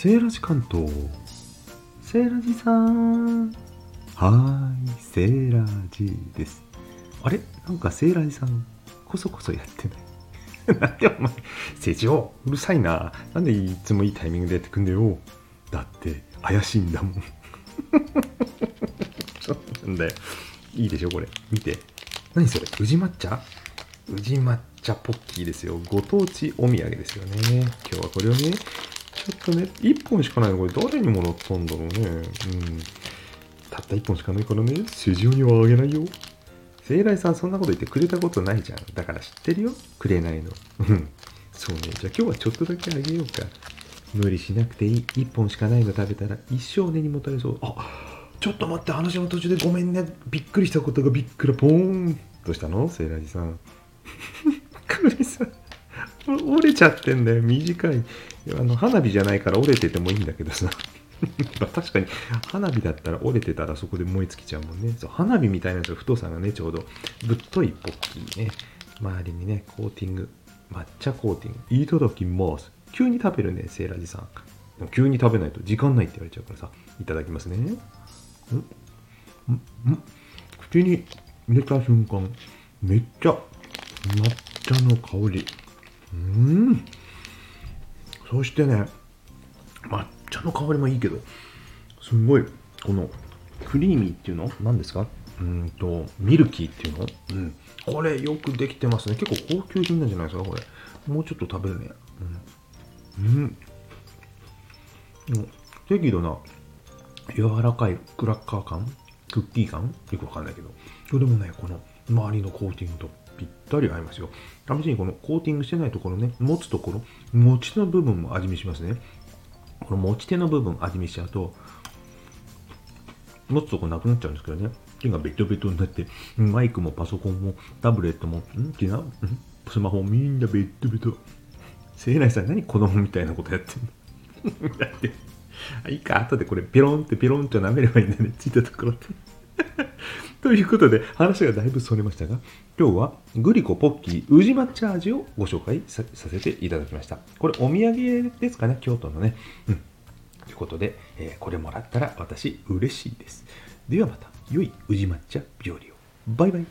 セーラジ関東。セーラジさん。はーい、セーラジです。あれ？なんかセーラジさん、こそこそやってない。なんでお前、成長うるさいな。なんでいつもいいタイミングでやってくんだよ。だって、怪しいんだもん。そうなんだよ。いいでしょ、これ。見て。何それ？宇治抹茶？宇治抹茶ポッキーですよ。ご当地お土産ですよね。今日はこれをね、ょっとね、1本しかないのこれ誰にもらったんだろうね。うん。たった1本しかないからね、市場にはあげないよ。聖来さんそんなこと言ってくれたことないじゃん。だから知ってるよ。くれないの。うん。そうね。じゃあ今日はちょっとだけあげようか。無理しなくていい。1本しかないの食べたら一生根にもたれそう。あちょっと待って、話の途中でごめんね。びっくりしたことがびっくらポーン。どうしたの？セイラジさん。クリさん。折れちゃってんだよ。短い。あの、花火じゃないから折れててもいいんだけどさ。確かに花火だったら折れてたらそこで燃え尽きちゃうもんね。そう花火みたいなやつの太さがね、ちょうどぶっといポッキーね。周りにね、コーティング。抹茶コーティング。いただきます。急に食べるね、セイラジさん。急に食べないと時間ないって言われちゃうからさ。いただきますね。んんん口に入れた瞬間、めっちゃ抹茶の香り。うん。そしてね、抹茶の香りもいいけど、すんごい、このクリーミーっていうの？何ですか？うんと、ミルキーっていうの？うん。これよくできてますね。結構高級品なんじゃないですか、これ。もうちょっと食べるね。うん。うん。適度な柔らかいクラッカー感？クッキー感？よくわかんないけど。それもね、この周りのコーティングとぴったり合いますよ。試しにこのコーティングしてないところね、持つところ、餅の部分も味見しますね。この持ち手の部分味見しちゃうと、持つとこなくなっちゃうんですけどね。手がベトベトになって、マイクもパソコンもタブレットも、ん？違う？うん？スマホみんなベトベト。せいないさん、何子供みたいなことやってんの？だって、あいいか、後でこれペロンってペロンって舐めればいいんだね。ついたところって。ということで、話がだいぶそれましたが、今日はグリコポッキー宇治抹茶味をご紹介させていただきました。これお土産ですかね、京都のね。うん。ということで、えーこれもらったら私嬉しいです。ではまた、良い宇治抹茶日和を。バイバイ。